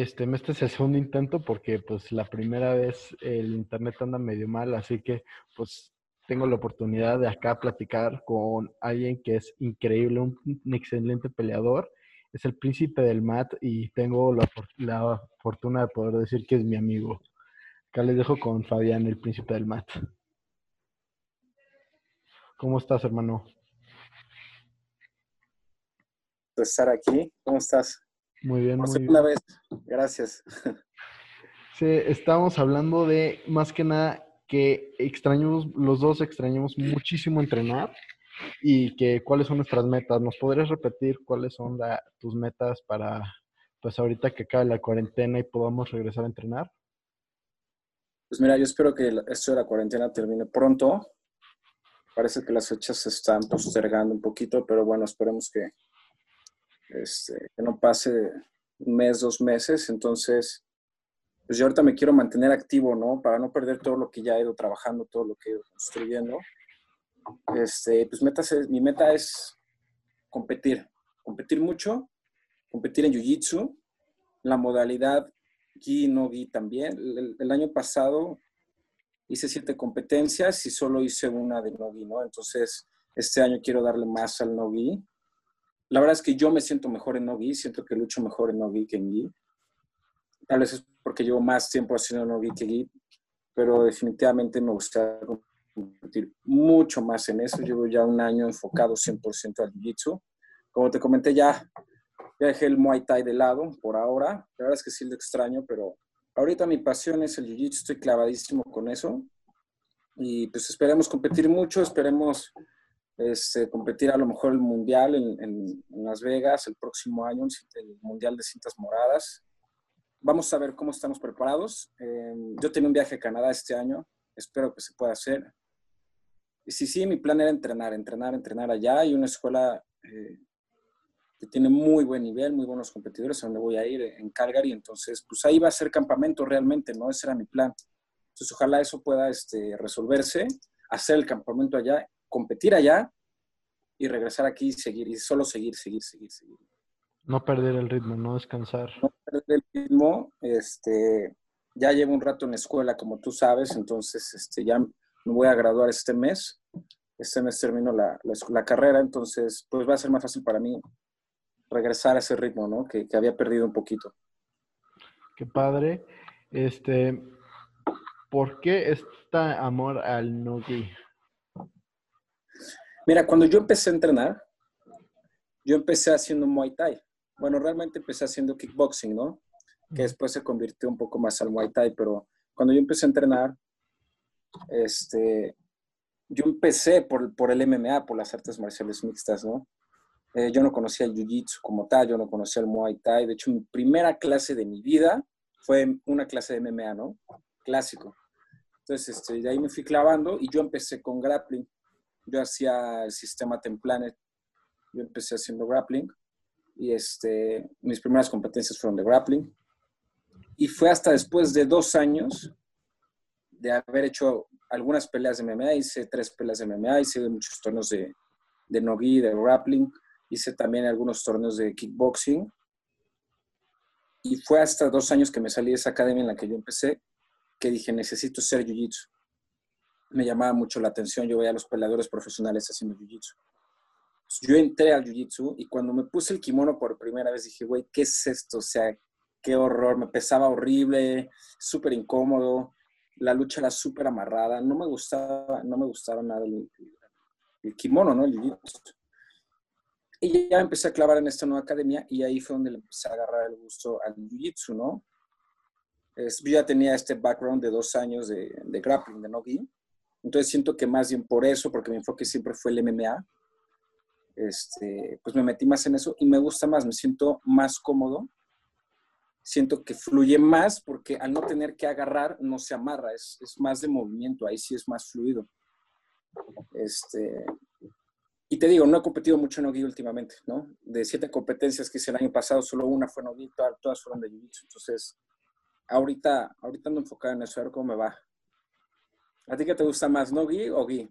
este, este es el segundo intento porque pues la primera vez el internet anda medio mal, así que pues tengo la oportunidad de acá platicar con alguien que es increíble, un, excelente peleador. Es el príncipe del mat y tengo la, la, fortuna de poder decir que es mi amigo. Acá les dejo con Fabián, el príncipe del mat. ¿Cómo estás, hermano? estar aquí. ¿Cómo estás? Muy bien, Por muy segunda bien. vez. Gracias. Sí, estamos hablando de más que nada que extrañamos, los dos extrañamos muchísimo entrenar y que cuáles son nuestras metas. ¿Nos podrías repetir cuáles son tus metas para, pues ahorita que acabe la cuarentena y podamos regresar a entrenar? Pues mira, yo espero que esto de la cuarentena termine pronto. Parece que las fechas se están postergando un poquito, pero bueno, esperemos que, este, que no pase un mes, dos meses. Entonces, pues yo ahorita me quiero mantener activo, ¿no? Para no perder todo lo que ya he ido trabajando, todo lo que he ido construyendo. Este, pues metas mi meta es competir, competir mucho, competir en Jiu-Jitsu, la modalidad Gi no Gi también. El, el, año pasado hice siete competencias y solo hice una de no Gi, ¿no? Entonces, este año quiero darle más al no Gi. La verdad es que yo me siento mejor en no Gi, siento que lucho mejor en no Gi que en Gi. Tal vez es porque llevo más tiempo haciendo no que gi, pero definitivamente me gustaría competir mucho más en eso. Llevo ya un año enfocado 100% al jiu-jitsu. Como te comenté ya, ya dejé el Muay Thai de lado por ahora. La verdad es que sí lo extraño, pero ahorita mi pasión es el jiu-jitsu, estoy clavadísimo con eso. Y pues esperemos competir mucho, esperemos este, competir a lo mejor el Mundial en, Las Vegas el próximo año, el Mundial de Cintas Moradas vamos a ver cómo estamos preparados. Eh, yo tengo un viaje a Canadá este año, espero que se pueda hacer. Y sí, sí, mi plan era entrenar, entrenar, entrenar allá. Hay una escuela eh, que tiene muy buen nivel, muy buenos competidores, a donde voy a ir, en Calgary. Entonces, pues ahí va a ser campamento realmente, ¿no? Ese era mi plan. Entonces, ojalá eso pueda este, resolverse, hacer el campamento allá, competir allá y regresar aquí y seguir, y solo seguir, seguir, seguir, seguir. No perder el ritmo, no descansar. No perder el ritmo. Este, ya llevo un rato en la escuela, como tú sabes, entonces este, ya me voy a graduar este mes. Este mes termino la, la, la, carrera, entonces pues va a ser más fácil para mí regresar a ese ritmo, ¿no? Que, que había perdido un poquito. Qué padre. Este, ¿por qué este amor al no-gi? Mira, cuando yo empecé a entrenar, yo empecé haciendo Muay Thai bueno, realmente empecé haciendo kickboxing, ¿no? Que después se convirtió un poco más al Muay Thai, pero cuando yo empecé a entrenar, este, yo empecé por, por el MMA, por las artes marciales mixtas, ¿no? Eh, yo no conocía el Jiu-Jitsu como tal, yo no conocía el Muay Thai. De hecho, mi primera clase de mi vida fue una clase de MMA, ¿no? Clásico. Entonces, este, de ahí me fui clavando y yo empecé con grappling. Yo hacía el sistema Templanet. Yo empecé haciendo grappling y este, mis primeras competencias fueron de grappling. Y fue hasta después de dos años de haber hecho algunas peleas de MMA, hice tres peleas de MMA, hice muchos torneos de, de nogi, de grappling, hice también algunos torneos de kickboxing. Y fue hasta dos años que me salí de esa academia en la que yo empecé, que dije, necesito ser jiu-jitsu. Me llamaba mucho la atención, yo veía a los peleadores profesionales haciendo jiu-jitsu yo entré al jiu-jitsu y cuando me puse el kimono por primera vez dije, güey, ¿qué es esto? O sea, qué horror, me pesaba horrible, súper incómodo, la lucha era súper amarrada, no me gustaba, no me gustaba nada el, el kimono, ¿no? El jiu-jitsu. Y ya empecé a clavar en esta nueva academia y ahí fue donde le empecé a agarrar el gusto al jiu-jitsu, ¿no? Es, yo ya tenía este background de dos años de, de grappling, de no-gi. Entonces siento que más bien por eso, porque mi enfoque siempre fue el MMA, este, pues me metí más en eso y me gusta más, me siento más cómodo, siento que fluye más porque al no tener que agarrar no se amarra, es, es más de movimiento, ahí sí es más fluido. Este, y te digo, no he competido mucho en Ogi últimamente, ¿no? De siete competencias que hice el año pasado, solo una fue en Ogi, todas fueron de Jiu-Jitsu. Entonces, ahorita, ahorita ando enfocado en eso, a ver cómo me va. ¿A ti qué te gusta más, Nogi o Gi?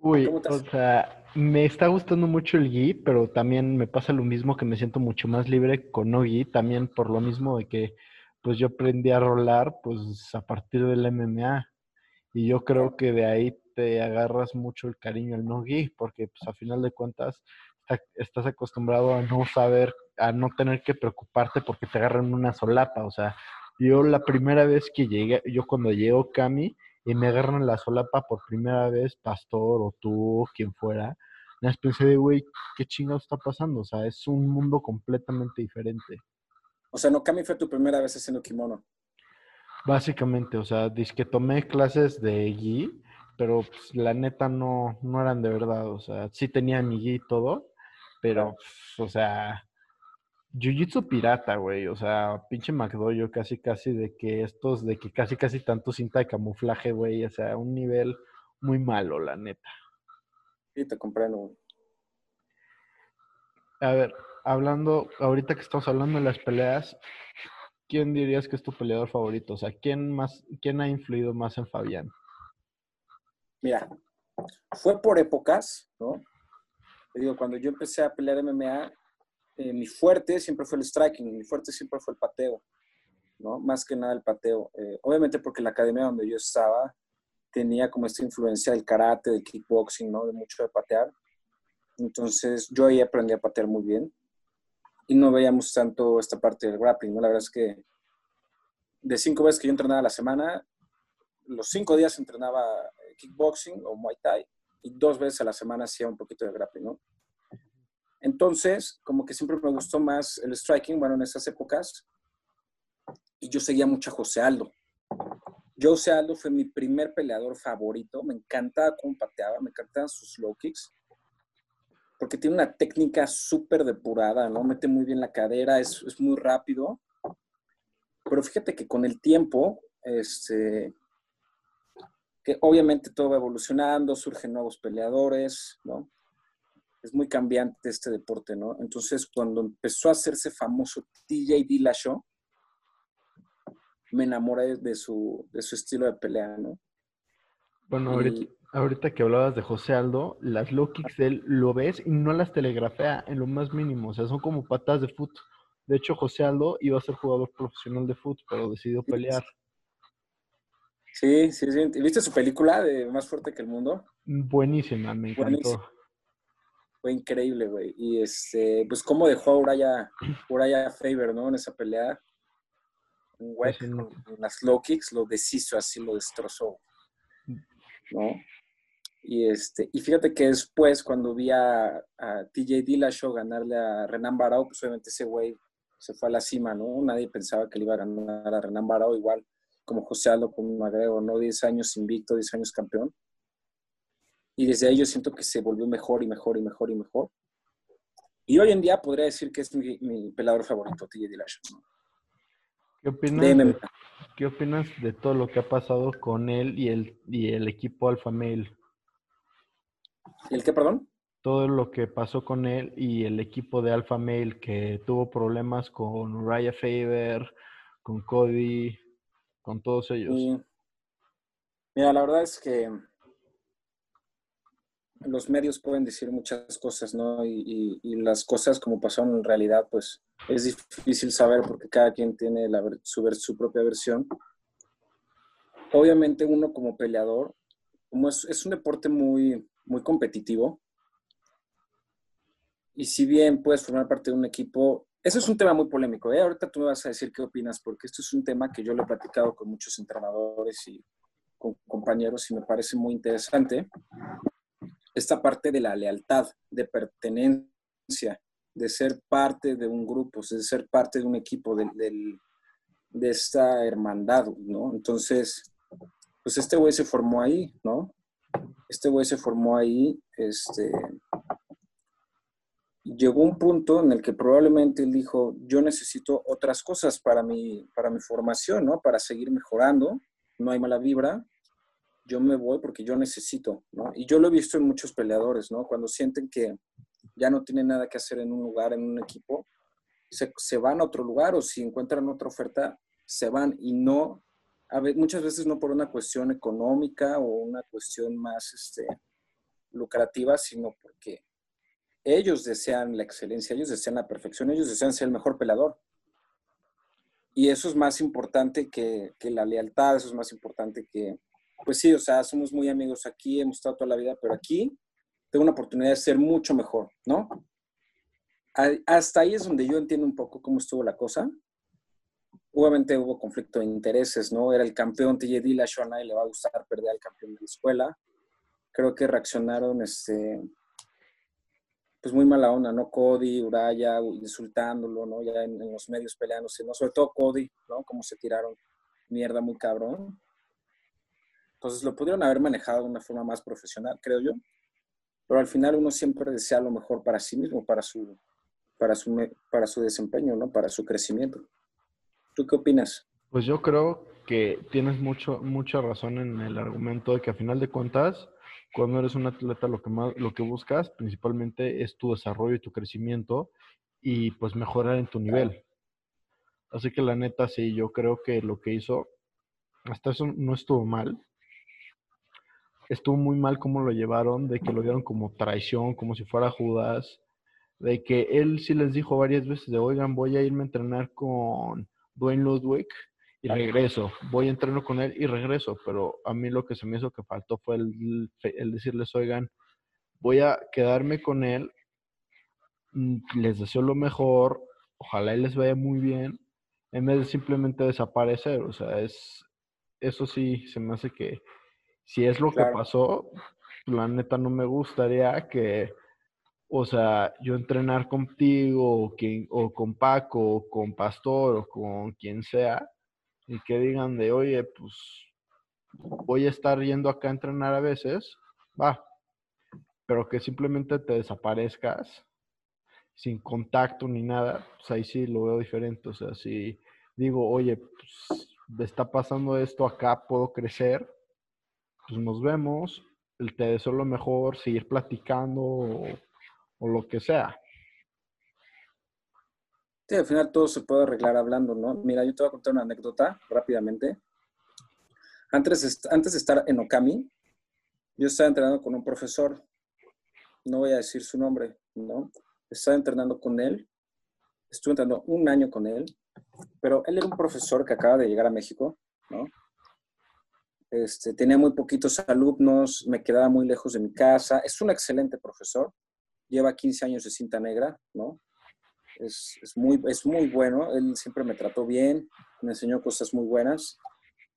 Uy, o sea, me está gustando mucho el gi, pero también me pasa lo mismo que me siento mucho más libre con no gi, también por lo mismo de que pues yo aprendí a rolar pues a partir del MMA y yo creo que de ahí te agarras mucho el cariño al no gi, porque pues a final de cuentas estás acostumbrado a no saber, a no tener que preocuparte porque te agarran una solapa, o sea, yo la primera vez que llegué, yo cuando llego Cami, y me agarran la solapa por primera vez, Pastor o tú, quien fuera, me pensé de, güey, ¿qué chingados está pasando? O sea, es un mundo completamente diferente. O sea, no, Cami fue tu primera vez haciendo kimono. Básicamente, o sea, dice que tomé clases de gi, pero pues, la neta no, no eran de verdad. O sea, sí tenía mi gi y todo, pero, pues, o sea, Jiu-Jitsu pirata, güey. O sea, pinche McDoyo casi, casi de que estos, de que casi, casi tanto cinta de camuflaje, güey. O sea, un nivel muy malo, la neta. Sí, te comprendo. A ver, hablando, ahorita que estamos hablando de las peleas, ¿quién dirías que es tu peleador favorito? O sea, ¿quién más, quién ha influido más en Fabián? Mira, fue por épocas, ¿no? Te digo, cuando yo empecé a pelear MMA, eh, mi fuerte siempre fue el striking, mi fuerte siempre fue el pateo, ¿no? Más que nada el pateo. Eh, obviamente porque la academia donde yo estaba tenía como esta influencia del karate, del kickboxing, ¿no? De mucho de patear. Entonces yo ahí aprendí a patear muy bien y no veíamos tanto esta parte del grappling, ¿no? La verdad es que de cinco veces que yo entrenaba a la semana, los cinco días entrenaba eh, kickboxing o muay thai y dos veces a la semana hacía un poquito de grappling, ¿no? Entonces, como que siempre me gustó más el striking, bueno, en esas épocas. Y yo seguía mucho a José Aldo. José Aldo fue mi primer peleador favorito. Me encantaba cómo pateaba, me encantaban sus low kicks. Porque tiene una técnica súper depurada, ¿no? Mete muy bien la cadera, es, es, muy rápido. Pero fíjate que con el tiempo, este, que obviamente todo va evolucionando, surgen nuevos peleadores, ¿no? Es muy cambiante este deporte, ¿no? Entonces, cuando empezó a hacerse famoso TJ Dillashaw, me enamoré de su, de su estilo de pelea, ¿no? Bueno, ahorita, que hablabas de José Aldo, las low kicks de él lo ves y no las telegrafea en lo más mínimo, o sea, son como patas de fútbol. De hecho, José Aldo iba a ser jugador profesional de fútbol, pero decidió pelear. Sí, sí, sí. ¿Viste su película de Más fuerte que el mundo? Buenísima, me encantó fue increíble, güey. Y este, pues cómo dejó a Uraya, Uraya Faber, ¿no? En esa pelea. Un güey con las low kicks lo deshizo así, lo destrozó. ¿No? Y este, y fíjate que después, cuando vi a, TJ Dillashaw ganarle a Renan Barao, pues obviamente ese güey se fue a la cima, ¿no? Nadie pensaba que le iba a ganar a Renan Barao, igual como José Aldo con Magrego, ¿no? 10 años invicto, 10 años campeón. Y desde ahí yo siento que se volvió mejor y mejor y mejor y mejor. Y hoy en día podría decir que es mi, mi pelador favorito, TJ Dillashaw. ¿Qué opinas, de, ¿Qué opinas de todo lo que ha pasado con él y el, y el equipo Alpha Male? ¿El qué, perdón? Todo lo que pasó con él y el equipo de Alpha Male que tuvo problemas con Raya Faber, con Cody, con todos ellos. Mira, la verdad es que los medios pueden decir muchas cosas, ¿no? Y, las cosas como pasaron en realidad, pues es difícil saber porque cada quien tiene su, propia versión. Obviamente uno como peleador, como es, un deporte muy, muy competitivo, y si bien puedes formar parte de un equipo, eso es un tema muy polémico. ¿eh? Ahorita tú me vas a decir qué opinas, porque esto es un tema que yo lo he platicado con muchos entrenadores y con compañeros y me parece muy interesante esta parte de la lealtad, de pertenencia, de ser parte de un grupo, de ser parte de un equipo, de, de esta hermandad, ¿no? Entonces, pues este güey se formó ahí, ¿no? Este güey se formó ahí, este... Llegó un punto en el que probablemente él dijo, yo necesito otras cosas para mi, para mi formación, ¿no? Para seguir mejorando, no hay mala vibra, yo me voy porque yo necesito, ¿no? Y yo lo he visto en muchos peleadores, ¿no? Cuando sienten que ya no tienen nada que hacer en un lugar, en un equipo, se, se van a otro lugar o si encuentran otra oferta, se van y no, a ver, muchas veces no por una cuestión económica o una cuestión más este, lucrativa, sino porque ellos desean la excelencia, ellos desean la perfección, ellos desean ser el mejor pelador. Y eso es más importante que, que, la lealtad, eso es más importante que, pues sí, o sea, somos muy amigos aquí, hemos estado toda la vida, pero aquí tengo una oportunidad de ser mucho mejor, ¿no? Hasta ahí es donde yo entiendo un poco cómo estuvo la cosa. Obviamente hubo conflicto de intereses, ¿no? Era el campeón TJ Dillashaw, a le va a gustar perder al campeón de la escuela. Creo que reaccionaron, este, pues muy mala onda, ¿no? Cody, Uraya, insultándolo, ¿no? Ya en, los medios peleándose, ¿no? Sobre todo Cody, ¿no? Como se tiraron mierda muy cabrón. Entonces lo pudieron haber manejado de una forma más profesional, creo yo. Pero al final uno siempre desea lo mejor para sí mismo, para su, para su, para su desempeño, ¿no? Para su crecimiento. ¿Tú qué opinas? Pues yo creo que tienes mucho, mucha razón en el argumento de que a final de cuentas cuando eres un atleta lo que más lo que buscas principalmente es tu desarrollo y tu crecimiento y pues mejorar en tu nivel. Así que la neta sí, yo creo que lo que hizo hasta eso no estuvo mal. Estuvo muy mal cómo lo llevaron, de que lo dieron como traición, como si fuera Judas, de que él sí les dijo varias veces de, oigan, voy a irme a entrenar con Dwayne Ludwig y regreso. Voy a entrenar con él y regreso, pero a mí lo que se me hizo que faltó fue el, decirles, oigan, voy a quedarme con él, mm, les deseo lo mejor, ojalá él les vaya muy bien, en vez de simplemente desaparecer. O sea, es eso sí se me hace que si es lo que pasó, la neta no me gustaría que, o sea, yo entrenar contigo o, quien, o con Paco o con Pastor o con quien sea y que digan de, oye, pues voy a estar yendo acá a entrenar a veces, va, pero que simplemente te desaparezcas sin contacto ni nada, pues ahí sí lo veo diferente. O sea, si digo, oye, pues me está pasando esto acá, puedo crecer, pues nos vemos, te deseo lo mejor, seguir platicando o lo que sea. Sí, al final todo se puede arreglar hablando, ¿no? Mira, yo te voy a contar una anécdota rápidamente. Antes antes de estar en Okami, yo estaba entrenando con un profesor, no voy a decir su nombre, ¿no? Estaba entrenando con él, estuve entrenando un año con él, pero él era un profesor que acaba de llegar a México, ¿no? Este, tenía muy poquitos alumnos, me quedaba muy lejos de mi casa. Es un excelente profesor, lleva 15 años de cinta negra, ¿no? es, es, muy, es muy bueno, él siempre me trató bien, me enseñó cosas muy buenas,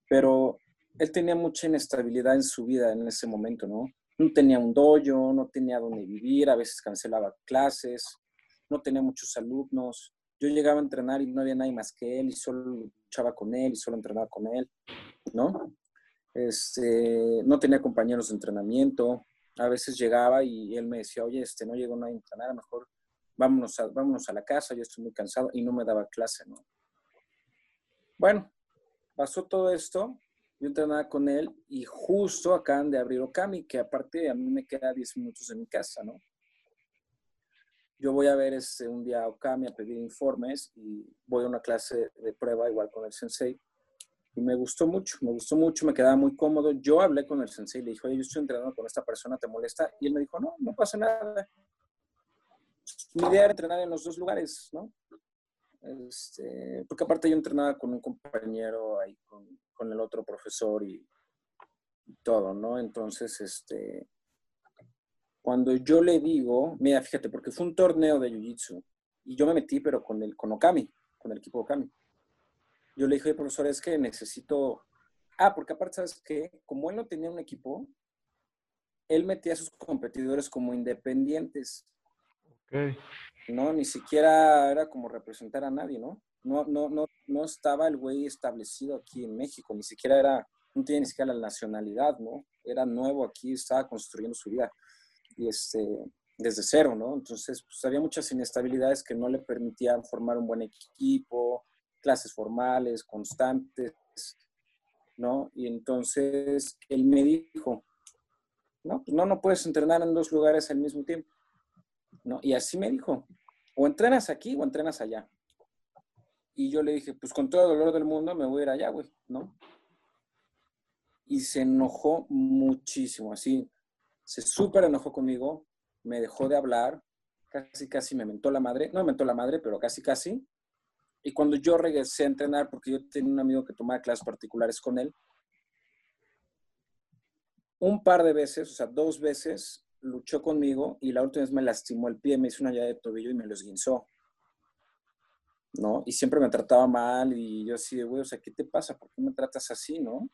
pero él tenía mucha inestabilidad en su vida en ese momento, ¿no? No tenía un dojo, no tenía dónde vivir, a veces cancelaba clases, no tenía muchos alumnos. Yo llegaba a entrenar y no había nadie más que él y solo luchaba con él y solo entrenaba con él, ¿no? Este, no tenía compañeros de entrenamiento. A veces llegaba y él me decía, oye, este, no llegó nadie a entrenar, mejor vámonos a, vámonos a la casa, yo estoy muy cansado y no me daba clase, ¿no? Bueno, pasó todo esto, yo entrenaba con él y justo acaban de abrir Okami, que aparte a mí me queda 10 minutos de mi casa, ¿no? Yo voy a ver este, un día a Okami a pedir informes y voy a una clase de prueba igual con el sensei y me gustó mucho, me gustó mucho, me quedaba muy cómodo. Yo hablé con el sensei y le dije, oye, yo estoy entrenando con esta persona, ¿te molesta? Y él me dijo, no, no pasa nada mi idea era entrenar en los dos lugares, ¿no? Este, porque aparte yo entrenaba con un compañero ahí, con, el otro profesor y, todo, ¿no? Entonces, este, cuando yo le digo, mira, fíjate, porque fue un torneo de Jiu-Jitsu y yo me metí, pero con el con Okami, con el equipo Okami. Yo le dije, profesor, es que necesito... Ah, porque aparte, ¿sabes qué? Como él no tenía un equipo, él metía a sus competidores como independientes. No, ni siquiera era como representar a nadie, ¿no? No, no, no, no estaba el güey establecido aquí en México, ni siquiera era, no tiene ni siquiera la nacionalidad, ¿no? Era nuevo aquí, estaba construyendo su vida y este, desde cero, ¿no? Entonces, pues había muchas inestabilidades que no le permitían formar un buen equipo, clases formales, constantes, ¿no? Y entonces él me dijo, no, pues no, no puedes entrenar en dos lugares al mismo tiempo. ¿no? Y así me dijo, o entrenas aquí o entrenas allá. Y yo le dije, pues con todo el dolor del mundo me voy a ir allá, güey, ¿no? Y se enojó muchísimo, así, se súper enojó conmigo, me dejó de hablar, casi casi me mentó la madre, no me mentó la madre, pero casi casi. Y cuando yo regresé a entrenar, porque yo tenía un amigo que tomaba clases particulares con él, un par de veces, o sea, dos veces, luchó conmigo y la última vez me lastimó el pie, me hizo una llave de tobillo y me lo esguinzó. ¿No? Y siempre me trataba mal y yo así de, güey, o sea, ¿qué te pasa? ¿Por qué me tratas así, no?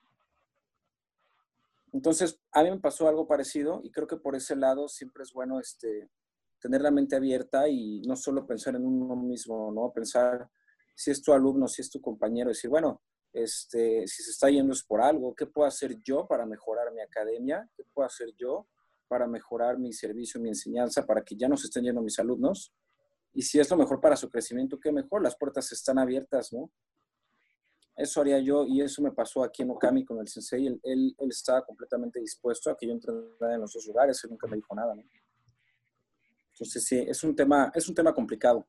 Entonces, a mí me pasó algo parecido y creo que por ese lado siempre es bueno este, tener la mente abierta y no solo pensar en uno mismo, ¿no? Pensar si es tu alumno, si es tu compañero, decir, bueno, este, si se está yendo es por algo, ¿qué puedo hacer yo para mejorar mi academia? ¿Qué puedo hacer yo para mejorar mi servicio, mi enseñanza, para que ya no se estén yendo mis alumnos? Y si es lo mejor para su crecimiento, qué mejor, las puertas están abiertas, ¿no? Eso haría yo y eso me pasó aquí en Okami con el sensei. Él, él, estaba completamente dispuesto a que yo entrenara en los dos lugares, él nunca me dijo nada, ¿no? Entonces sí, es un tema, es un tema complicado.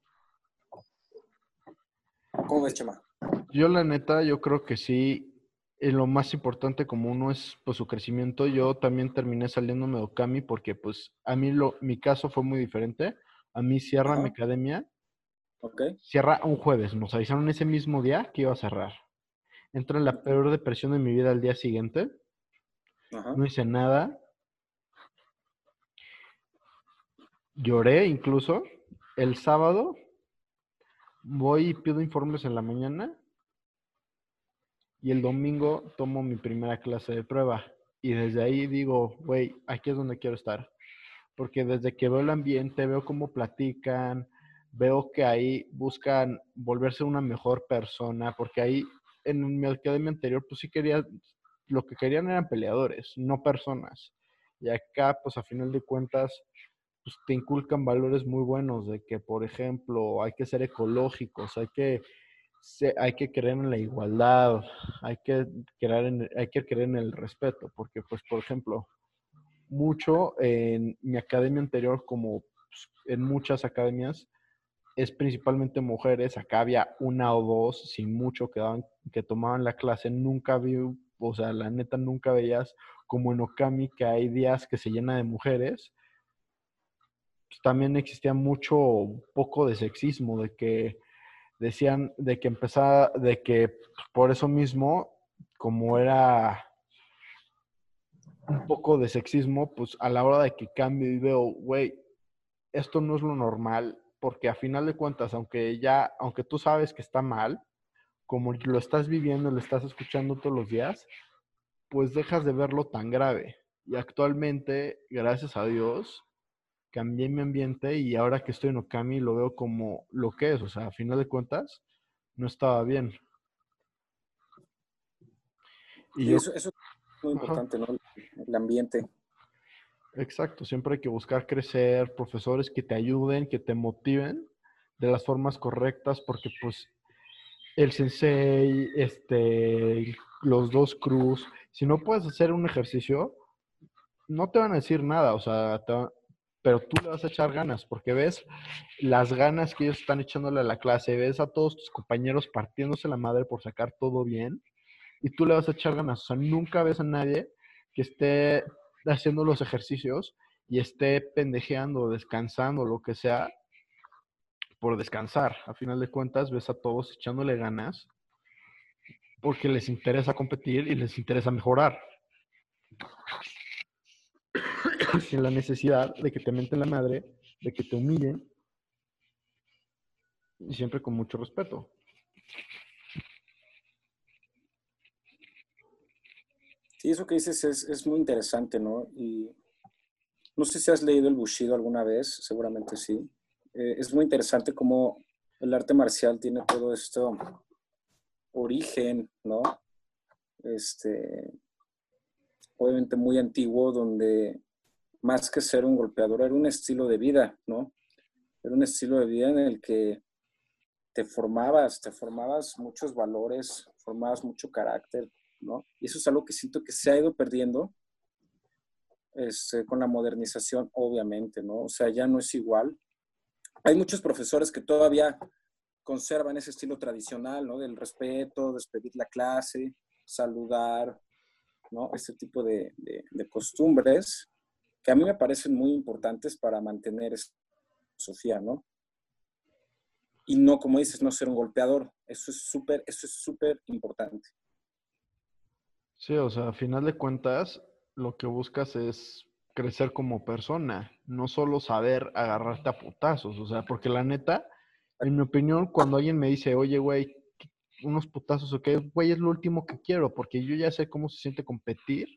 ¿Cómo ves, Chema? Yo la neta, yo creo que sí, eh, lo más importante como uno es pues su crecimiento. Yo también terminé saliéndome de Okami porque pues a mí lo, mi caso fue muy diferente. A mí cierra mi academia. Okay. Cierra un jueves. Nos avisaron ese mismo día que iba a cerrar. Entré en la peor depresión de mi vida al día siguiente. No hice nada. Lloré incluso. El sábado voy y pido informes en la mañana. Y el domingo tomo mi primera clase de prueba. Y desde ahí digo, güey, aquí es donde quiero estar. Porque desde que veo el ambiente, veo cómo platican, veo que ahí buscan volverse una mejor persona, porque ahí en mi academia anterior, pues sí quería, lo que querían eran peleadores, no personas. Y acá, pues a final de cuentas, pues te inculcan valores muy buenos de que, por ejemplo, hay que ser ecológicos, hay que, hay que creer en la igualdad, hay que creer en, hay que creer en el respeto, porque, pues, por ejemplo, mucho en mi academia anterior, como pues, en muchas academias, es principalmente mujeres, acá había una o dos, sin mucho, que, daban, que tomaban la clase, nunca vi, o sea, la neta nunca veías como en Okami que hay días que se llena de mujeres. Pues, también existía mucho, poco de sexismo, de que decían, de que empezaba, de que por eso mismo, como era un poco de sexismo, pues a la hora de que cambio y veo, güey, esto no es lo normal, porque a final de cuentas, aunque ya, aunque tú sabes que está mal, como lo estás viviendo, lo estás escuchando todos los días, pues dejas de verlo tan grave. Y actualmente, gracias a Dios, cambié mi ambiente y ahora que estoy en Okami lo veo como lo que es. O sea, a final de cuentas, no estaba bien. Y, eso, eso, es muy importante, ¿no? El ambiente. Exacto, siempre hay que buscar crecer, profesores que te ayuden, que te motiven de las formas correctas, porque pues el sensei, este, los dos cruz, si no puedes hacer un ejercicio, no te van a decir nada, o sea, pero tú le vas a echar ganas, porque ves las ganas que ellos están echándole a la clase, ves a todos tus compañeros partiéndose la madre por sacar todo bien, y tú le vas a echar ganas, o sea, nunca ves a nadie que esté haciendo los ejercicios y esté pendejeando, descansando, lo que sea, por descansar. A final de cuentas, ves a todos echándole ganas porque les interesa competir y les interesa mejorar. Sin la necesidad de que te menten la madre, de que te humillen y siempre con mucho respeto. Sí, eso que dices es, muy interesante, ¿no? Y no sé si has leído el Bushido alguna vez, seguramente sí. Eh, es muy interesante cómo el arte marcial tiene todo esto origen, ¿no? Este, obviamente muy antiguo, donde más que ser un golpeador, era un estilo de vida, ¿no? Era un estilo de vida en el que te formabas, te formabas muchos valores, formabas mucho carácter, y eso es algo que siento que se ha ido perdiendo este, con la modernización, obviamente, ¿no? O sea, ya no es igual. Hay muchos profesores que todavía conservan ese estilo tradicional, ¿no? Del respeto, despedir la clase, saludar, ¿no? Este tipo de, costumbres que a mí me parecen muy importantes para mantener esa Sofía, ¿no? Y no, como dices, no ser un golpeador. Eso es súper, eso es súper importante. Sí, o sea, a final de cuentas, lo que buscas es crecer como persona, no solo saber agarrarte a putazos, o sea, porque la neta, en mi opinión, cuando alguien me dice, oye, güey, unos putazos, ok, güey, es lo último que quiero, porque yo ya sé cómo se siente competir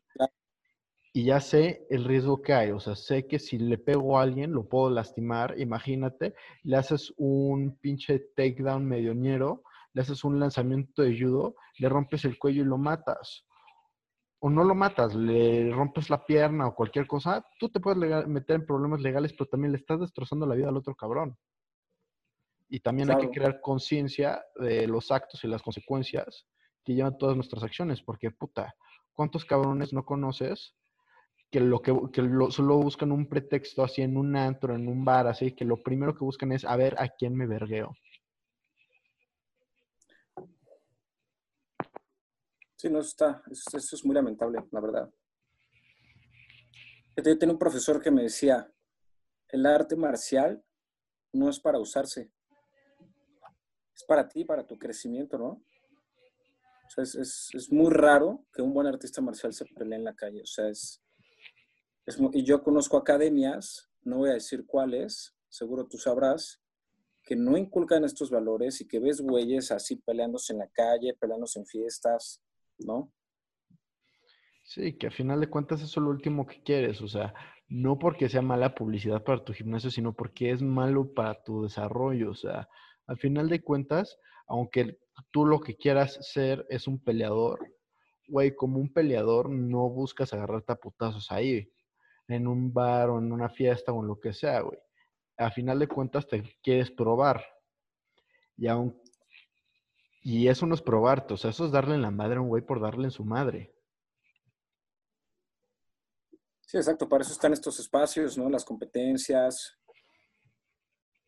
y ya sé el riesgo que hay, o sea, sé que si le pego a alguien lo puedo lastimar, imagínate, le haces un pinche takedown medioñero, le haces un lanzamiento de judo, le rompes el cuello y lo matas o no lo matas, le rompes la pierna o cualquier cosa, tú te puedes meter en problemas legales, pero también le estás destrozando la vida al otro cabrón. Y también hay que crear conciencia de los actos y las consecuencias que llevan todas nuestras acciones, porque puta, ¿cuántos cabrones no conoces que lo que, que solo buscan un pretexto así en un antro, en un bar, así que lo primero que buscan es a ver a quién me vergueo? Sí, no, está, eso, es muy lamentable, la verdad. Yo tenía un profesor que me decía, el arte marcial no es para usarse, es para ti, para tu crecimiento, ¿no? O sea, es, muy raro que un buen artista marcial se pelee en la calle. O sea, es, y yo conozco academias, no voy a decir cuáles, seguro tú sabrás, que no inculcan estos valores y que ves güeyes así peleándose en la calle, peleándose en fiestas, ¿no? Sí, que a final de cuentas eso es lo último que quieres, o sea, no porque sea mala publicidad para tu gimnasio, sino porque es malo para tu desarrollo, o sea, al final de cuentas, aunque tú lo que quieras ser es un peleador, güey, como un peleador no buscas agarrarte a ahí, en un bar o en una fiesta o en lo que sea, güey. A final de cuentas te quieres probar. Y aunque y eso no es probarte, o sea, eso es darle en la madre a un güey por darle en su madre. Sí, exacto, para eso están estos espacios, ¿no? Las competencias,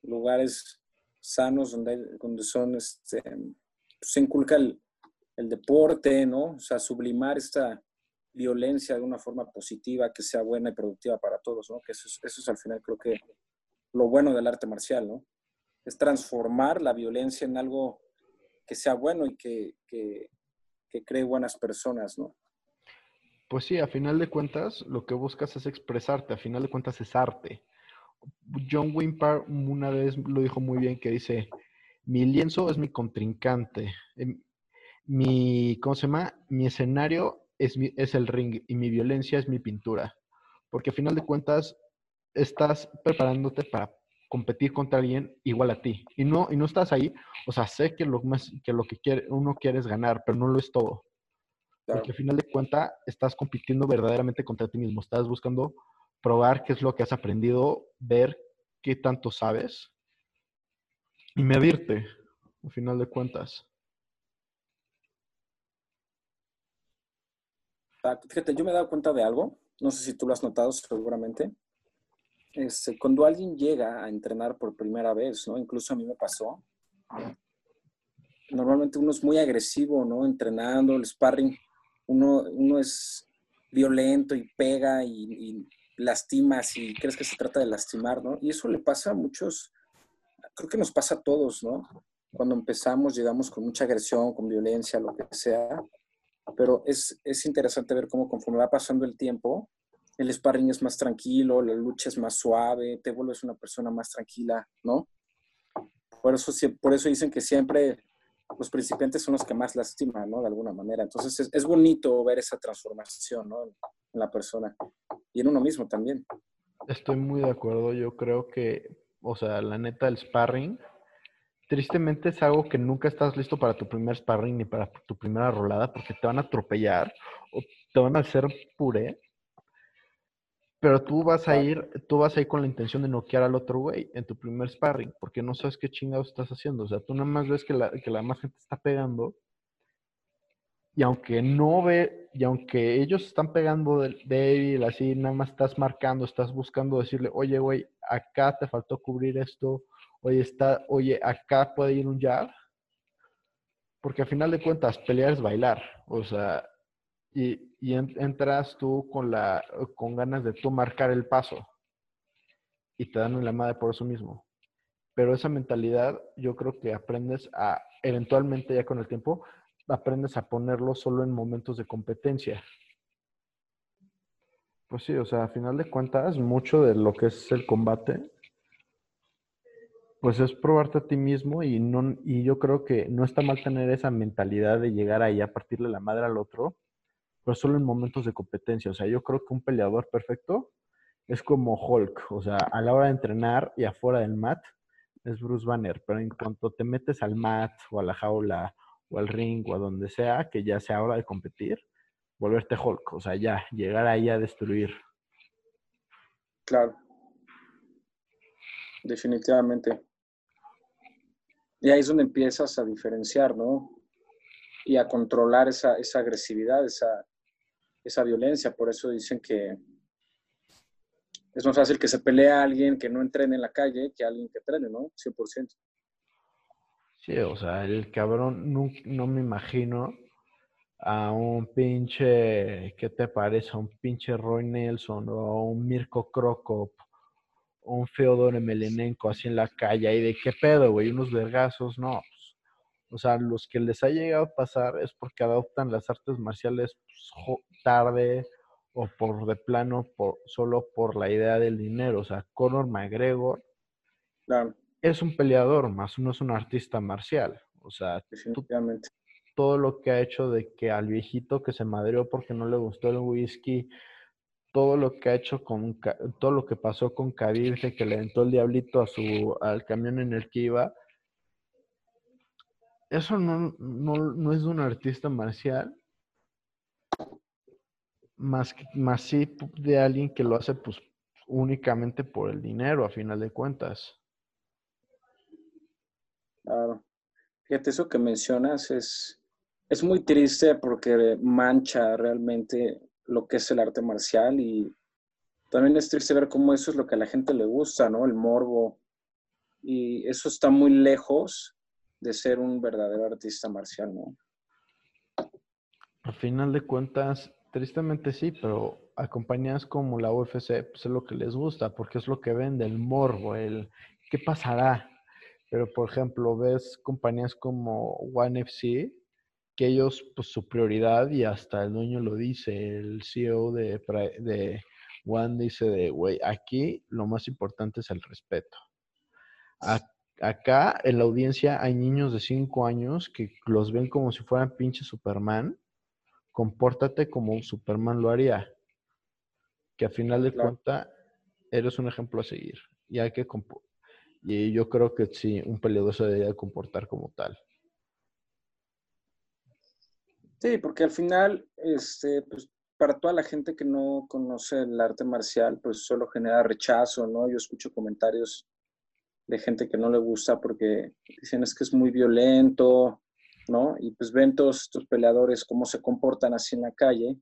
lugares sanos donde, donde son, este, se inculca el, deporte, ¿no? O sea, sublimar esta violencia de una forma positiva, que sea buena y productiva para todos, ¿no? Que eso es, eso es al final creo que lo bueno del arte marcial, ¿no? Es transformar la violencia en algo que sea bueno y que, que, cree buenas personas, ¿no? Pues sí, a final de cuentas, lo que buscas es expresarte, a final de cuentas es arte. John Wimpar una vez lo dijo muy bien, que dice, mi lienzo es mi contrincante, em, mi, ¿cómo se llama? Mi escenario es, es el ring y mi violencia es mi pintura. Porque a final de cuentas, estás preparándote para competir contra alguien igual a ti. Y no, y no estás ahí, o sea, sé que lo, más, que, lo que quiere, uno quiere es ganar, pero no lo es todo. Porque al final de cuentas estás compitiendo verdaderamente contra ti mismo, estás buscando probar qué es lo que has aprendido, ver qué tanto sabes y medirte, al final de cuentas. Fíjate, yo me he dado cuenta de algo, no sé si tú lo has notado seguramente, este, cuando alguien llega a entrenar por primera vez, ¿no? Incluso a mí me pasó. Normalmente uno es muy agresivo, ¿no? Entrenando, el sparring, uno, uno es violento y pega y, y lastima si crees que se trata de lastimar, ¿no? Y eso le pasa a muchos, creo que nos pasa a todos, ¿no? Cuando empezamos llegamos con mucha agresión, con violencia, lo que sea, pero es, es interesante ver cómo conforme va pasando el tiempo, el sparring es más tranquilo, la lucha es más suave, te vuelves una persona más tranquila, ¿no? Por eso, por eso dicen que siempre los principiantes son los que más lastiman, ¿no? De alguna manera. Entonces es, bonito ver esa transformación, ¿no? En, la persona y en uno mismo también. Estoy muy de acuerdo. Yo creo que, o sea, la neta, el sparring, tristemente es algo que nunca estás listo para tu primer sparring ni para tu primera rolada porque te van a atropellar o te van a hacer puré pero tú vas a ir, tú vas a ir con la intención de noquear al otro güey en tu primer sparring, porque no sabes qué chingados estás haciendo. O sea, tú nada más ves que la, que la más gente está pegando. Y aunque no ve, y aunque ellos están pegando de débil, así, nada más estás marcando, estás buscando decirle, oye, güey, acá te faltó cubrir esto, oye, está, oye, acá puede ir un jab. Porque al final de cuentas, pelear es bailar. O sea, y, y entras tú con, la, con ganas de tú marcar el paso y te dan la madre por eso mismo. Pero esa mentalidad yo creo que aprendes a, eventualmente ya con el tiempo, aprendes a ponerlo solo en momentos de competencia. Pues sí, o sea, a final de cuentas, mucho de lo que es el combate, pues es probarte a ti mismo y, no, y yo creo que no está mal tener esa mentalidad de llegar ahí a partirle la madre al otro, pero solo en momentos de competencia. O sea, yo creo que un peleador perfecto es como Hulk, o sea, a la hora de entrenar y afuera del mat es Bruce Banner, pero en cuanto te metes al mat o a la jaula o al ring o a donde sea, que ya sea hora de competir, volverte Hulk, o sea, ya, llegar ahí a destruir. Claro. Definitivamente. Y ahí es donde empiezas a diferenciar, ¿no? Y a controlar esa, esa agresividad, esa, esa violencia. Por eso dicen que es más fácil que se pelee a alguien que no entrene en la calle que a alguien que entrene, ¿no? 100%. Sí, o sea, el cabrón, no, no me imagino a un pinche, ¿qué te parece? A un pinche Roy Nelson o a un Mirko Krokop o un Feodor Emelianenko así en la calle y de qué pedo, güey, unos vergazos, no. O sea, los que les ha llegado a pasar es porque adoptan las artes marciales pues, tarde o por de plano por, solo por la idea del dinero. O sea, Conor McGregor es un peleador, más no es un artista marcial. O sea, todo lo que ha hecho de que al viejito que se madreó porque no le gustó el whisky, todo lo que ha hecho con todo lo que pasó con Khabib, que le aventó el diablito a su al camión en el que iba. Eso no, no, no es de un artista marcial, más, más sí de alguien que lo hace pues únicamente por el dinero, a final de cuentas. Claro. Fíjate, eso que mencionas es, es muy triste porque mancha realmente lo que es el arte marcial y también es triste ver cómo eso es lo que a la gente le gusta, ¿no? El morbo. Y eso está muy lejos de ser un verdadero artista marcial, ¿no? A final de cuentas, Tristemente sí, pero a compañías como la UFC pues es lo que les gusta, porque es lo que vende, el morbo, el qué pasará. Pero por ejemplo, ves compañías como One FC, que ellos, pues su prioridad, y hasta el dueño lo dice, el CEO de, de One dice de, güey, aquí lo más importante es el respeto. acá en la audiencia hay niños de 5 años que los ven como si fueran pinche Superman compórtate como un Superman lo haría. Que a final de cuentas eres un ejemplo a seguir. Y hay que y yo creo que sí, un peleador se debería comportar como tal. Sí, porque al final, este, pues, para toda la gente que no conoce el arte marcial, pues solo genera rechazo, ¿no? Yo escucho comentarios de gente que no le gusta porque dicen es que es muy violento, ¿no? Y pues ven todos estos peleadores cómo se comportan así en la calle,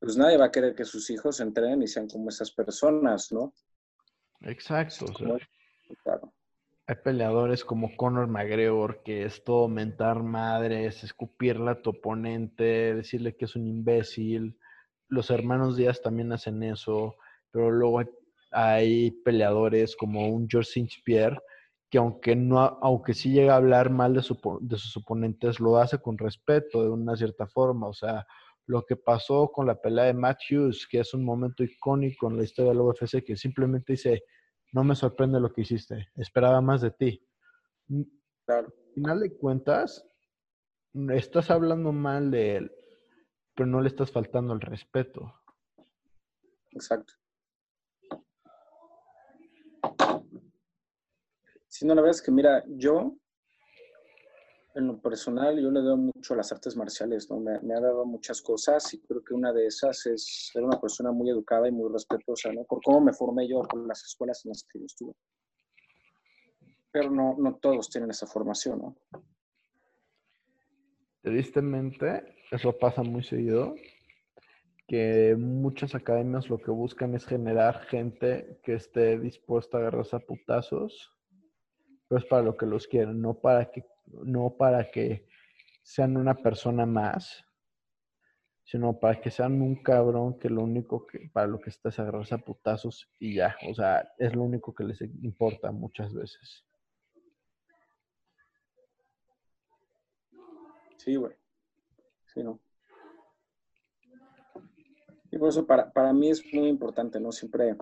pues nadie va a querer que sus hijos entrenen y sean como esas personas, ¿no? Exacto. Hay peleadores como Conor McGregor, que es todo mentar madres, escupirle a tu oponente, decirle que es un imbécil. Los hermanos Díaz también hacen eso, pero luego hay, peleadores como un George St. Pierre, que aunque no, aunque sí llega a hablar mal de, de sus oponentes, lo hace con respeto, de una cierta forma. O sea, lo que pasó con la pelea de Matthews, que es un momento icónico en la historia del UFC, que simplemente dice, no me sorprende lo que hiciste, esperaba más de ti. Mm, claro. Al final de cuentas, estás hablando mal de él, pero no le estás faltando el respeto. Exacto. Sí, no, la verdad es que mira, yo, en lo personal, yo le doy mucho a las artes marciales, ¿no? Me, ha dado muchas cosas y creo que una de esas es ser una persona muy educada y muy respetuosa, ¿no? Por cómo me formé yo, por las escuelas en las que yo estuve. Pero no, no todos tienen esa formación, ¿no? Tristemente, eso pasa muy seguido, que muchas academias lo que buscan es generar gente que esté dispuesta a agarrarse a putazos pero es para lo que los quieren, no para que, no para que sean una persona más, sino para que sean un cabrón que lo único que para lo que está es agarrarse a putazos y ya, o sea, es lo único que les importa muchas veces. Sí, güey. Sí, no. Y por eso para, para mí es muy importante, ¿no? Siempre,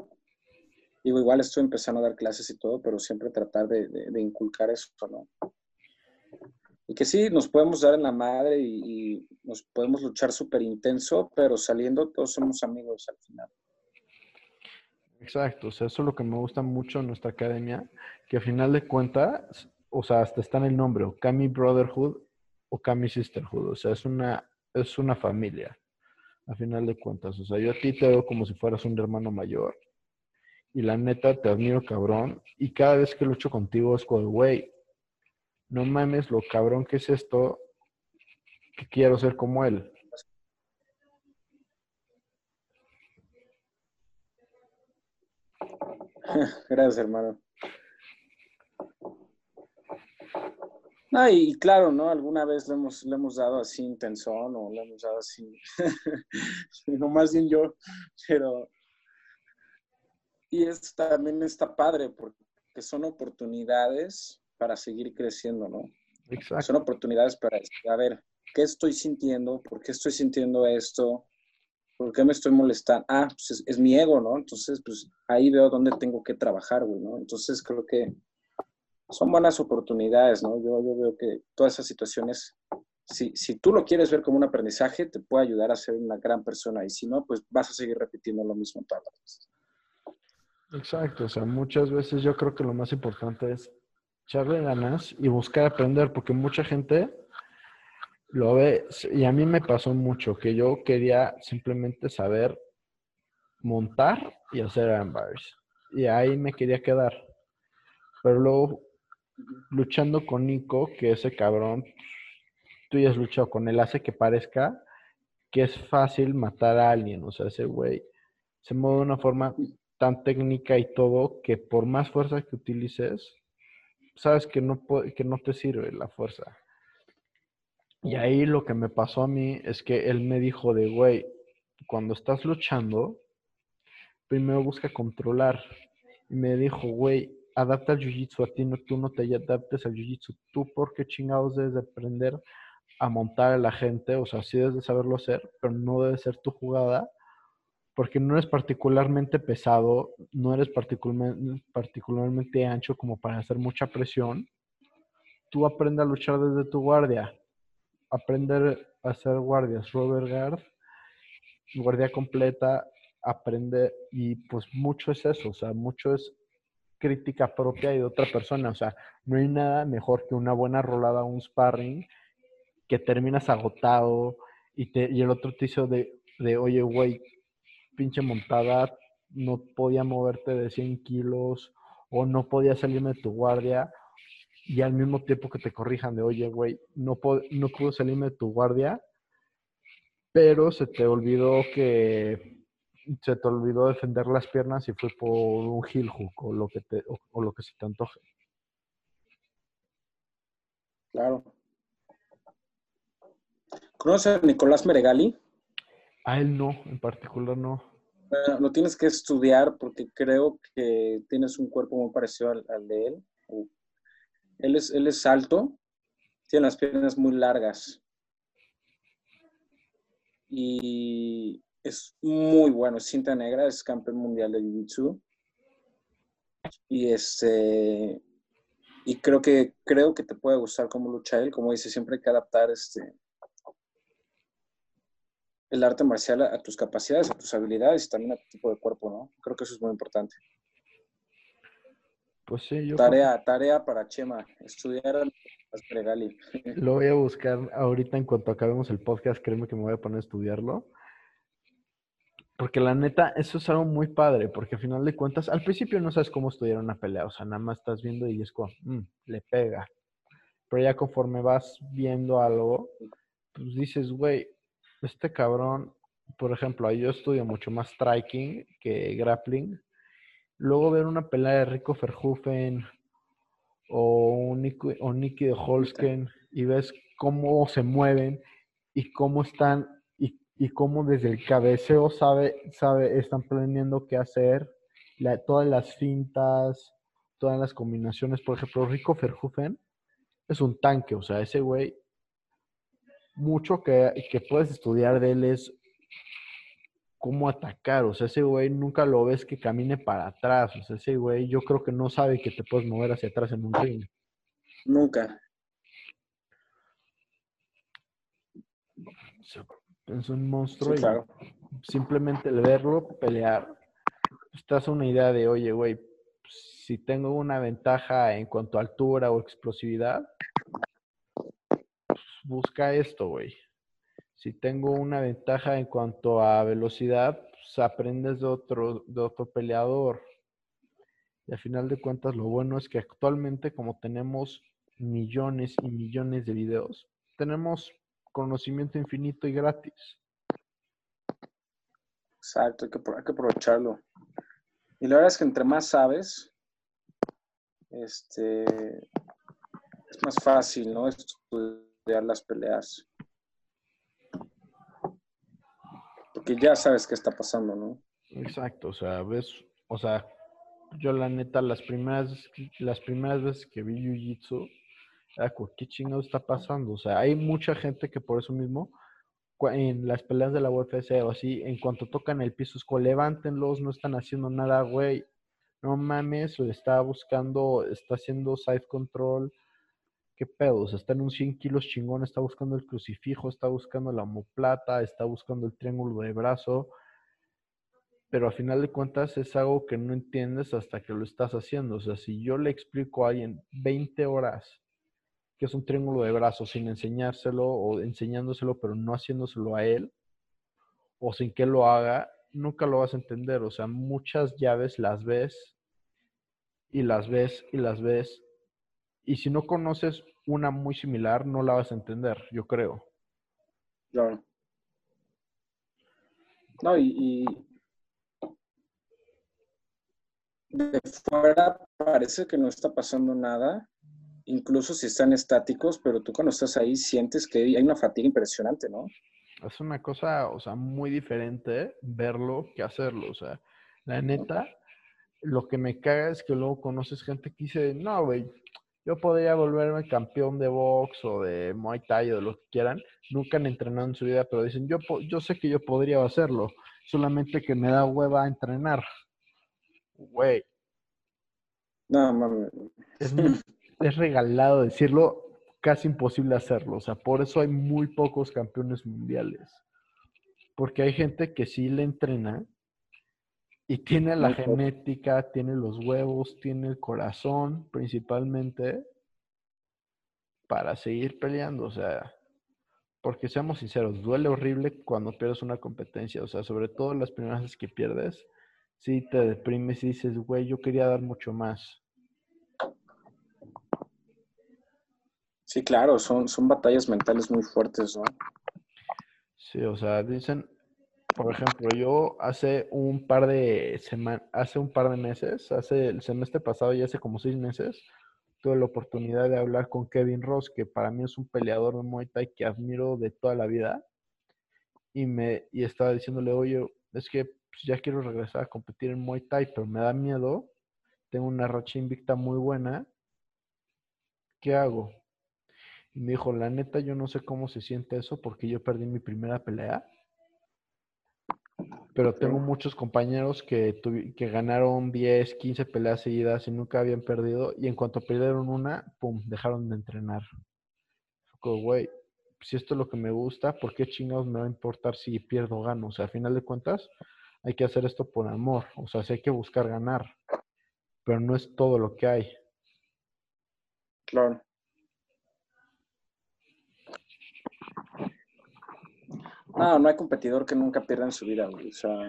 igual estoy empezando a dar clases y todo, pero siempre tratar de, inculcar eso, ¿no? Y que sí, nos podemos dar en la madre y, nos podemos luchar súper intenso, pero saliendo todos somos amigos al final. Exacto, o sea, eso es lo que me gusta mucho en nuestra academia, que al final de cuentas, o sea, hasta está en el nombre, Kami Brotherhood o Kami Sisterhood, o sea, es una, es una familia, a final de cuentas, o sea, yo a ti te veo como si fueras un hermano mayor, y la neta te admiro cabrón, y cada vez que lucho contigo es como, güey, no mames lo cabrón que es esto, que quiero ser como él. Gracias, hermano. No, y claro, ¿no? Alguna vez le hemos, le hemos dado así intensón o le hemos dado así, no más bien yo, pero... Y es, también está padre porque son oportunidades para seguir creciendo, ¿no? Exacto. Son oportunidades para a ver, ¿qué estoy sintiendo? ¿Por qué estoy sintiendo esto? ¿Por qué me estoy molestando? Ah, pues es, mi ego, ¿no? Entonces, pues ahí veo dónde tengo que trabajar, güey, ¿no? Entonces creo que son buenas oportunidades, ¿no? Yo, yo veo que todas esas situaciones, si, si tú lo quieres ver como un aprendizaje, te puede ayudar a ser una gran persona y si no, pues vas a seguir repitiendo lo mismo todas las veces. Exacto, o sea, muchas veces yo creo que lo más importante es echarle ganas y buscar aprender, porque mucha gente lo ve, y a mí me pasó mucho, que yo quería simplemente saber montar y hacer armbars. Y ahí me quería quedar. Pero luego, luchando con Nico, que ese cabrón, tú ya has luchado con él, hace que parezca que es fácil matar a alguien. O sea, ese güey se mueve de una forma tan técnica y todo que por más fuerza que utilices, sabes que no, que no te sirve la fuerza. Y ahí lo que me pasó a mí es que él me dijo de, güey, cuando estás luchando, primero busca controlar. Y me dijo, güey, adapta al jiu-jitsu a ti, no, tú no te adaptes al jiu-jitsu. Tú, porque chingados debes de aprender a montar a la gente? O sea, sí debes de saberlo hacer, pero no debe ser tu jugada porque no eres particularmente pesado, no eres particularmente, ancho como para hacer mucha presión, tú aprende a luchar desde tu guardia. Aprender a hacer guardias, Robert Guard, guardia completa, aprende, y pues mucho es eso, o sea, mucho es crítica propia y de otra persona, o sea, no hay nada mejor que una buena rolada, un sparring, que terminas agotado y, te, y el otro te hizo de, de oye, güey, pinche montada, no podía moverte de 100 kilos o no podía salirme de tu guardia y al mismo tiempo que te corrijan de, oye, güey, no, no pudo salirme de tu guardia, pero se te olvidó que se te olvidó defender las piernas y fue por un heel hook o lo que, te, o lo que se te antoje. Claro. ¿Conoces a Nicolás Meregali? A él no, en particular no. Bueno, lo tienes que estudiar porque creo que tienes un cuerpo muy parecido al, de él. Él es, él es alto, tiene las piernas muy largas y es muy bueno. Cinta negra, es campeón mundial de Jiu-Jitsu. Y este y creo que creo que te puede gustar cómo lucha él. Como dice, siempre hay que adaptar este el arte marcial a, tus capacidades, a tus habilidades y también a tu tipo de cuerpo, ¿no? Creo que eso es muy importante. Pues sí, yo. Tarea, tarea para Chema, estudiar a Regali. Lo voy a buscar ahorita en cuanto acabemos el podcast, créeme que me voy a poner a estudiarlo. Porque la neta, eso es algo muy padre, porque al final de cuentas, al principio no sabes cómo estudiar una pelea, o sea, nada más estás viendo y es como, mm, le pega. Pero ya conforme vas viendo algo, pues dices, güey, este cabrón, por ejemplo, yo estudio mucho más striking que grappling. Luego ver una pelea de Rico Verhoeven o, Nicky, o de Holsken y ves cómo se mueven y cómo están y, y cómo desde el cabeceo sabe, sabe, están planeando qué hacer, todas las fintas, todas las combinaciones. Por ejemplo, Rico Verhoeven es un tanque, o sea, ese güey, mucho que, que puedes estudiar de él es cómo atacar. O sea, ese güey nunca lo ves que camine para atrás. O sea, ese güey yo creo que no sabe que te puedes mover hacia atrás en un ring. Nunca. Es un monstruo y simplemente el verlo pelear, estás te una idea de, oye, güey, si tengo una ventaja en cuanto a altura o explosividad, pues busca esto, güey. Si tengo una ventaja en cuanto a velocidad, pues aprendes de otro, de otro peleador. Y al final de cuentas, lo bueno es que actualmente, como tenemos millones y millones de videos, tenemos conocimiento infinito y gratis. Exacto, hay que, aprovecharlo. Y la verdad es que entre más sabes, este, es más fácil, ¿no? Las peleas. Porque ya sabes qué está pasando, ¿no? Exacto, o sea, ves, o sea, yo la neta, las primeras, las primeras veces que vi Jiu-Jitsu, era como, ¿qué chingado está pasando? O sea, hay mucha gente que por eso mismo, en las peleas de la UFC o así, en cuanto tocan el piso, es como, levántenlos, no están haciendo nada, güey. No mames, le está buscando, está haciendo side control, ¿Qué pedo? O sea, está en un 100 kilos chingón, está buscando el crucifijo, está buscando la homoplata, está buscando el triángulo de brazo. Pero a final de cuentas es algo que no entiendes hasta que lo estás haciendo. O sea, si yo le explico a alguien 20 horas que es un triángulo de brazo sin enseñárselo o enseñándoselo pero no haciéndoselo a él o sin que lo haga, nunca lo vas a entender. O sea, muchas llaves las ves y las ves y las ves y si no conoces una muy similar, no la vas a entender, yo creo. Claro. No, y, de fuera parece que no está pasando nada, incluso si están estáticos, pero tú cuando estás ahí sientes que hay una fatiga impresionante, ¿no? Es una cosa, o sea, muy diferente verlo que hacerlo, o sea, la neta, lo que me caga es que luego conoces gente que dice, no, güey, yo podría volverme campeón de box o de Muay Thai o de lo que quieran. Nunca han entrenado en su vida, pero dicen, yo, yo sé que yo podría hacerlo, solamente que me da hueva entrenar. Güey. No, mames. Es, es regalado decirlo, casi imposible hacerlo. O sea, por eso hay muy pocos campeones mundiales. Porque hay gente que sí le entrena y tiene la genética, tiene los huevos, tiene el corazón principalmente para seguir peleando. O sea, porque seamos sinceros, duele horrible cuando pierdes una competencia. O sea, sobre todo las primeras veces que pierdes, sí te deprimes y dices, güey, yo quería dar mucho más. Sí, claro, son, son batallas mentales muy fuertes, ¿no? Sí, o sea, dicen, por ejemplo, yo hace un par de semanas, hace un par de meses, hace el semestre pasado y hace como seis meses, tuve la oportunidad de hablar con Kevin Ross, que para mí es un peleador de Muay Thai que admiro de toda la vida. Y me y estaba diciéndole, oye, es que pues, ya quiero regresar a competir en Muay Thai, pero me da miedo. Tengo una racha invicta muy buena. ¿Qué hago? Y me dijo, la neta, yo no sé cómo se siente eso porque yo perdí mi primera pelea pero tengo muchos compañeros que, que ganaron 10, 15 peleas seguidas y nunca habían perdido. Y en cuanto perdieron una, pum, dejaron de entrenar. Como, güey, si esto es lo que me gusta, ¿por qué chingados me va a importar si pierdo o gano? O sea, a final de cuentas, hay que hacer esto por amor. O sea, sí hay que buscar ganar. Pero no es todo lo que hay. Claro. No, no hay competidor que nunca pierda en su vida, O sea,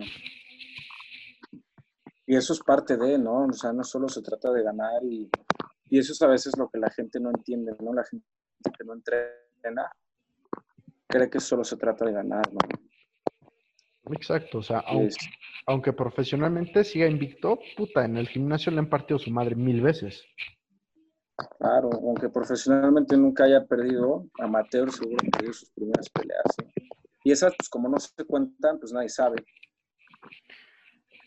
y eso es parte de, ¿no? O sea, no solo se trata de ganar y, eso es a veces lo que la gente no entiende, ¿no? La gente que no entrena cree que solo se trata de ganar, ¿no? Exacto, o sea, aunque, profesionalmente siga invicto, puta, en el gimnasio le han partido su madre mil veces. Claro, aunque profesionalmente nunca haya perdido, amateur seguro perdido sus primeras peleas. ¿sí? Y esas, pues como no se cuentan, pues nadie sabe.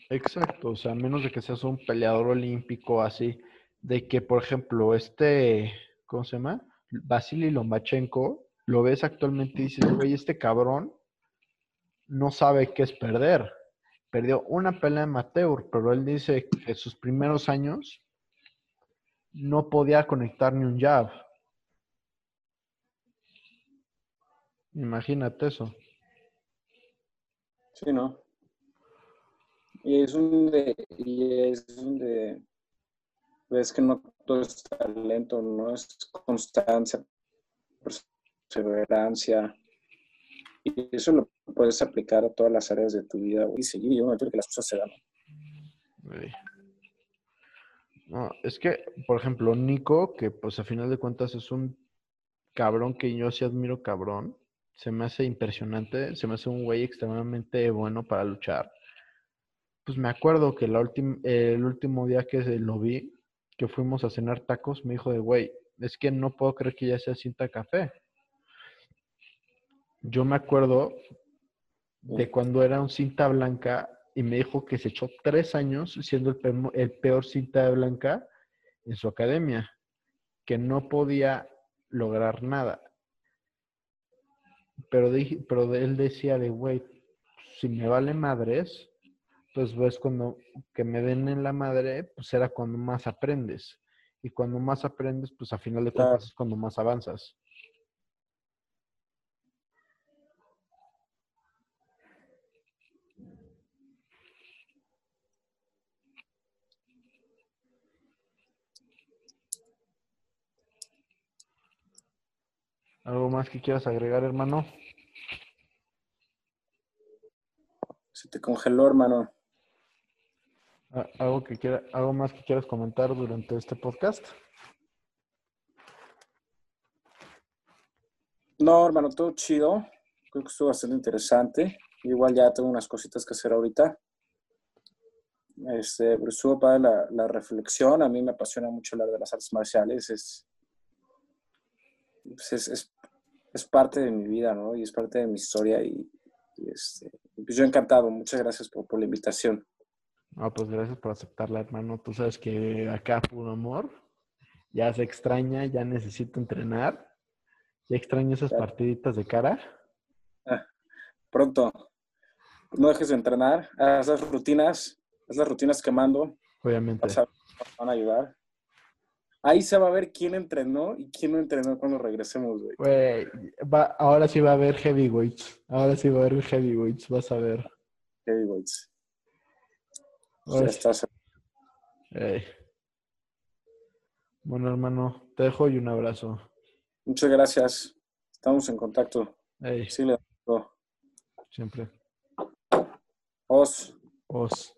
Exacto, o sea, a menos de que seas un peleador olímpico así, de que, por ejemplo, este, ¿cómo se llama? Vasily Lomachenko, lo ves actualmente y dices, güey, este cabrón no sabe qué es perder. Perdió una pelea amateur, pero él dice que sus primeros años no podía conectar ni un jab. Imagínate eso. Sí, ¿no? Y es donde, y es donde ves que no todo es talento, no es constancia, perseverancia. Y eso lo puedes aplicar a todas las áreas de tu vida y seguir y un que las cosas se dan. No, es que, por ejemplo, Nico, que pues a final de cuentas es un cabrón que yo sí admiro cabrón, se me hace impresionante, se me hace un güey extremadamente bueno para luchar. Pues me acuerdo que la el último día que lo vi, que fuimos a cenar tacos, me dijo de, güey, es que no puedo creer que ya sea cinta café. Yo me acuerdo de cuando era un cinta blanca y me dijo que se echó tres años siendo el, el peor cinta blanca en su academia, que no podía lograr nada. Pero, pero él decía de, güey, si me vale madres, pues ves cuando que me den en la madre, pues era cuando más aprendes. Y cuando más aprendes, pues a final de cuentas es cuando más avanzas. ¿Algo más que quieras agregar, hermano? Se te congeló, hermano. ¿Algo, que quiera, ¿Algo más que quieras comentar durante este podcast? No, hermano, todo chido. Creo que estuvo bastante interesante. Igual ya tengo unas cositas que hacer ahorita. Este, pero estuvo para la, la, reflexión. A mí me apasiona mucho hablar de las artes marciales. Es, pues es, es, parte de mi vida, ¿no? Y es parte de mi historia. Y, este, pues yo encantado. Muchas gracias por, por la invitación. No, pues gracias por aceptarla, hermano. Tú sabes que acá puro amor. Ya se extraña, ya necesito entrenar. Ya extraño esas partiditas de cara. Ah, pronto. No dejes de entrenar. Haz las rutinas. Haz las rutinas que mando. Obviamente. van a ayudar. Ahí se va a ver quién entrenó y quién no entrenó cuando regresemos, güey. Güey, ahora sí va a haber heavyweights. Ahora sí va a haber heavyweights, vas a ver. Heavyweights. Ya estás. Bueno, hermano, te dejo y un abrazo. Muchas gracias. Estamos en contacto. Hey. Sí, le Siempre. Os. Os.